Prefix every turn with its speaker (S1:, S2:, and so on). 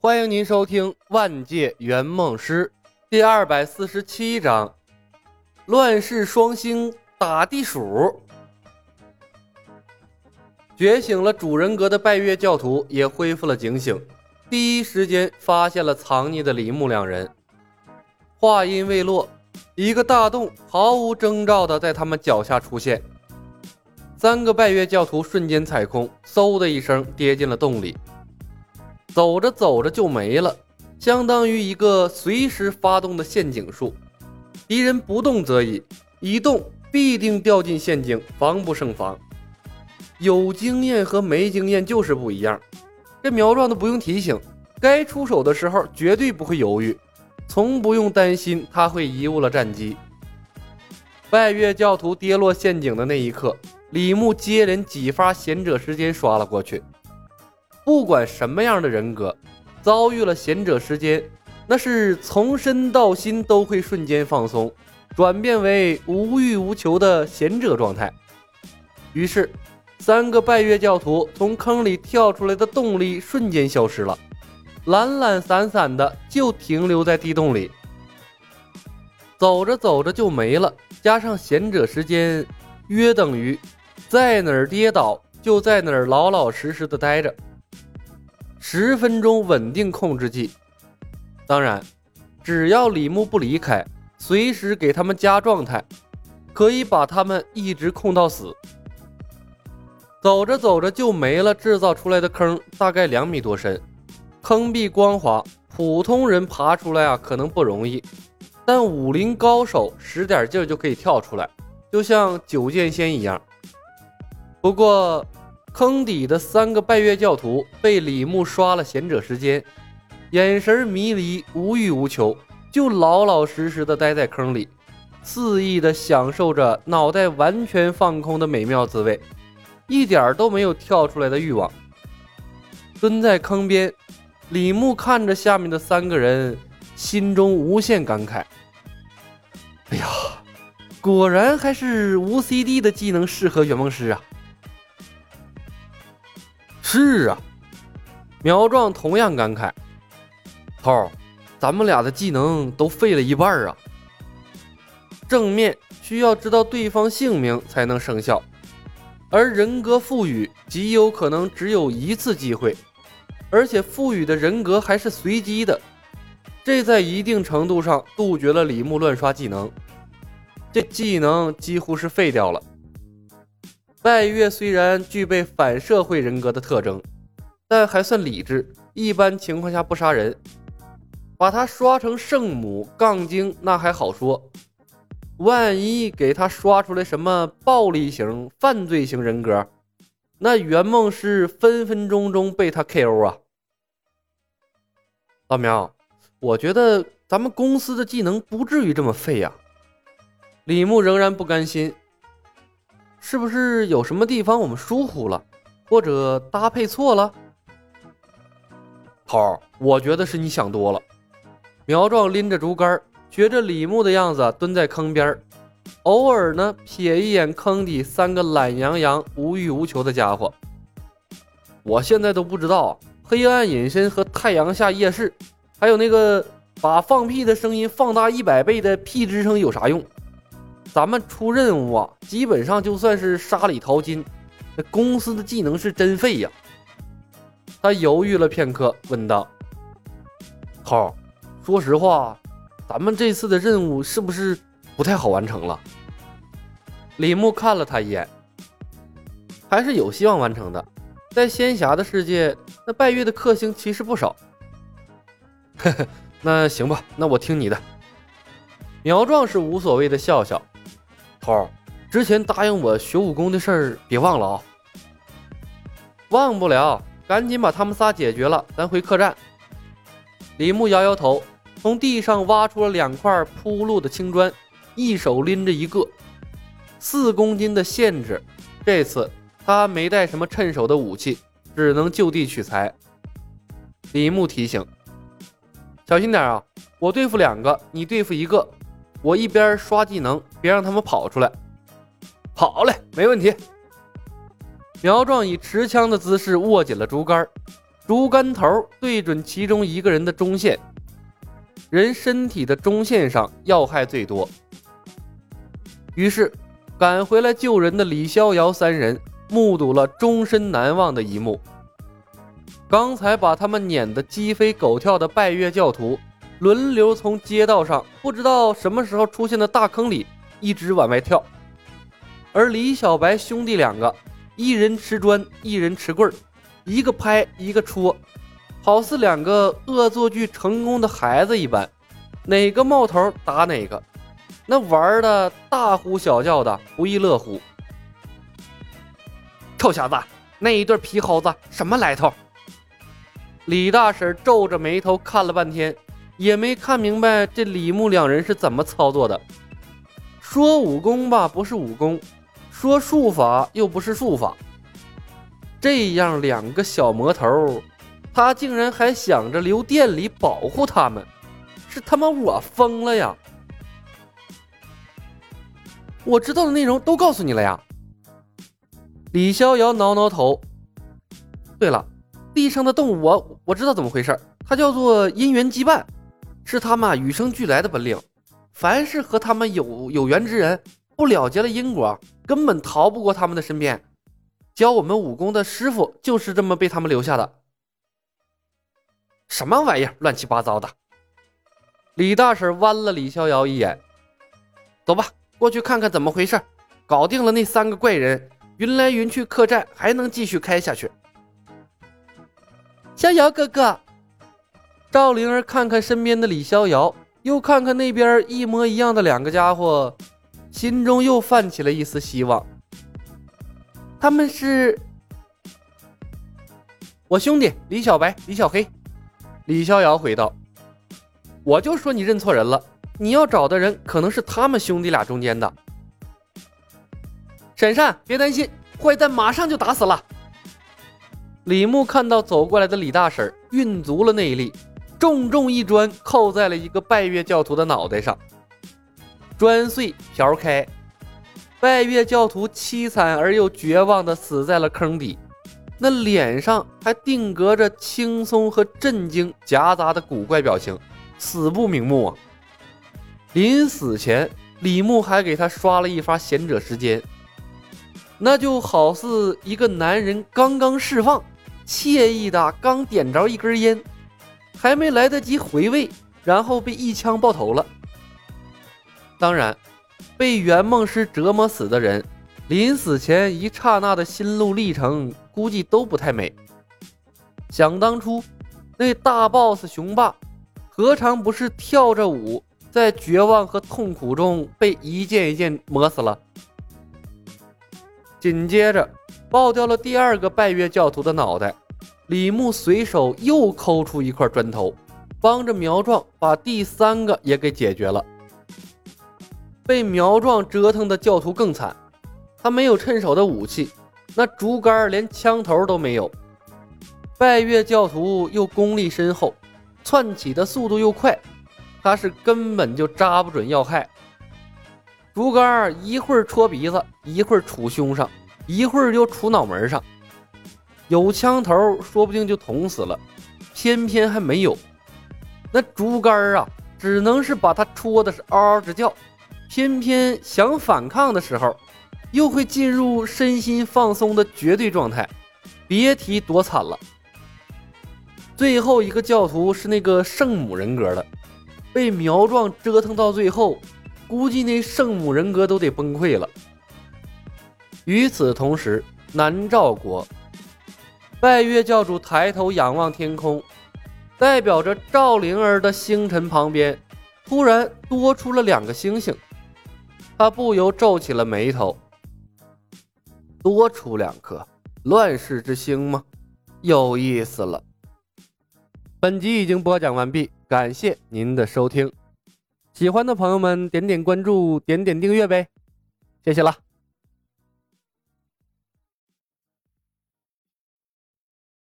S1: 欢迎您收听《万界圆梦师》第二百四十七章：乱世双星打地鼠。觉醒了主人格的拜月教徒也恢复了警醒，第一时间发现了藏匿的李牧两人。话音未落，一个大洞毫无征兆的在他们脚下出现。三个拜月教徒瞬间踩空，嗖的一声跌进了洞里。走着走着就没了，相当于一个随时发动的陷阱术。敌人不动则已，一动必定掉进陷阱，防不胜防。有经验和没经验就是不一样。这苗壮的不用提醒，该出手的时候绝对不会犹豫，从不用担心他会贻误了战机。拜月教徒跌落陷阱的那一刻。李牧接连几发贤者时间刷了过去，不管什么样的人格，遭遇了贤者时间，那是从身到心都会瞬间放松，转变为无欲无求的贤者状态。于是，三个拜月教徒从坑里跳出来的动力瞬间消失了，懒懒散散的就停留在地洞里，走着走着就没了。加上贤者时间，约等于。在哪儿跌倒，就在哪儿老老实实的待着。十分钟稳定控制技，当然，只要李牧不离开，随时给他们加状态，可以把他们一直控到死。走着走着就没了，制造出来的坑大概两米多深，坑壁光滑，普通人爬出来啊可能不容易，但武林高手使点劲就可以跳出来，就像九剑仙一样。不过，坑底的三个拜月教徒被李牧刷了贤者时间，眼神迷离，无欲无求，就老老实实的待在坑里，肆意的享受着脑袋完全放空的美妙滋味，一点都没有跳出来的欲望。蹲在坑边，李牧看着下面的三个人，心中无限感慨：“哎呀，果然还是无 CD 的技能适合圆梦师啊！”是啊，苗壮同样感慨：“头，咱们俩的技能都废了一半啊！正面需要知道对方姓名才能生效，而人格赋予极有可能只有一次机会，而且赋予的人格还是随机的，这在一定程度上杜绝了李牧乱刷技能，这技能几乎是废掉了。”拜月虽然具备反社会人格的特征，但还算理智，一般情况下不杀人。把他刷成圣母杠精那还好说，万一给他刷出来什么暴力型、犯罪型人格，那圆梦师分分钟钟被他 KO 啊！老苗，我觉得咱们公司的技能不至于这么废呀。李牧仍然不甘心。是不是有什么地方我们疏忽了，或者搭配错了？头儿，我觉得是你想多了。苗壮拎着竹竿，学着李牧的样子蹲在坑边，偶尔呢瞥一眼坑底三个懒洋洋、无欲无求的家伙。我现在都不知道黑暗隐身和太阳下夜视，还有那个把放屁的声音放大一百倍的屁之声有啥用？咱们出任务啊，基本上就算是沙里淘金。那公司的技能是真废呀。他犹豫了片刻，问道：“头，说实话，咱们这次的任务是不是不太好完成了？”李牧看了他一眼，还是有希望完成的。在仙侠的世界，那拜月的克星其实不少。呵呵，那行吧，那我听你的。苗壮是无所谓的笑笑。头儿，之前答应我学武功的事儿别忘了啊！忘不了，赶紧把他们仨解决了，咱回客栈。李牧摇摇头，从地上挖出了两块铺路的青砖，一手拎着一个，四公斤的限制。这次他没带什么趁手的武器，只能就地取材。李牧提醒：“小心点啊，我对付两个，你对付一个。”我一边刷技能，别让他们跑出来。好嘞，没问题。苗壮以持枪的姿势握紧了竹竿，竹竿头对准其中一个人的中线。人身体的中线上要害最多。于是，赶回来救人的李逍遥三人目睹了终身难忘的一幕：刚才把他们撵得鸡飞狗跳的拜月教徒，轮流从街道上不知道什么时候出现的大坑里一直往外跳，而李小白兄弟两个，一人持砖，一人持棍儿，一个拍，一个戳。好似两个恶作剧成功的孩子一般，哪个冒头打哪个，那玩的大呼小叫的，不亦乐乎。臭小子，那一对皮猴子什么来头？李大婶皱着眉头看了半天，也没看明白这李牧两人是怎么操作的。说武功吧，不是武功；说术法，又不是术法。这样两个小魔头。他竟然还想着留店里保护他们，是他妈我疯了呀！我知道的内容都告诉你了呀。李逍遥挠挠头。对了，地上的动物我我知道怎么回事，它叫做因缘羁绊，是他们与生俱来的本领。凡是和他们有有缘之人，不了结了因果，根本逃不过他们的身边。教我们武功的师傅就是这么被他们留下的。什么玩意儿，乱七八糟的！李大婶剜了李逍遥一眼，走吧，过去看看怎么回事。搞定了那三个怪人，云来云去客栈还能继续开下去。逍遥哥哥，赵灵儿看看身边的李逍遥，又看看那边一模一样的两个家伙，心中又泛起了一丝希望。他们是我兄弟李小白、李小黑。李逍遥回道：“我就说你认错人了，你要找的人可能是他们兄弟俩中间的。”沈善，别担心，坏蛋马上就打死了。李牧看到走过来的李大婶，运足了内力，重重一砖扣在了一个拜月教徒的脑袋上，砖碎瓢开，拜月教徒凄惨而又绝望的死在了坑底。那脸上还定格着轻松和震惊夹杂的古怪表情，死不瞑目啊！临死前，李牧还给他刷了一发贤者时间，那就好似一个男人刚刚释放，惬意的刚点着一根烟，还没来得及回味，然后被一枪爆头了。当然，被圆梦师折磨死的人，临死前一刹那的心路历程。估计都不太美。想当初，那大 boss 雄霸，何尝不是跳着舞，在绝望和痛苦中被一件一件磨死了？紧接着，爆掉了第二个拜月教徒的脑袋。李牧随手又抠出一块砖头，帮着苗壮把第三个也给解决了。被苗壮折腾的教徒更惨，他没有趁手的武器。那竹竿连枪头都没有，拜月教徒又功力深厚，窜起的速度又快，他是根本就扎不准要害。竹竿一会儿戳鼻子，一会儿杵胸上，一会儿又杵脑门上，有枪头说不定就捅死了，偏偏还没有。那竹竿啊，只能是把他戳的是嗷嗷直叫，偏偏想反抗的时候。又会进入身心放松的绝对状态，别提多惨了。最后一个教徒是那个圣母人格的，被苗壮折腾到最后，估计那圣母人格都得崩溃了。与此同时，南诏国，拜月教主抬头仰望天空，代表着赵灵儿的星辰旁边，突然多出了两个星星，他不由皱起了眉头。多出两颗乱世之星吗？有意思了。本集已经播讲完毕，感谢您的收听。喜欢的朋友们点点关注，点点订阅呗，谢谢了。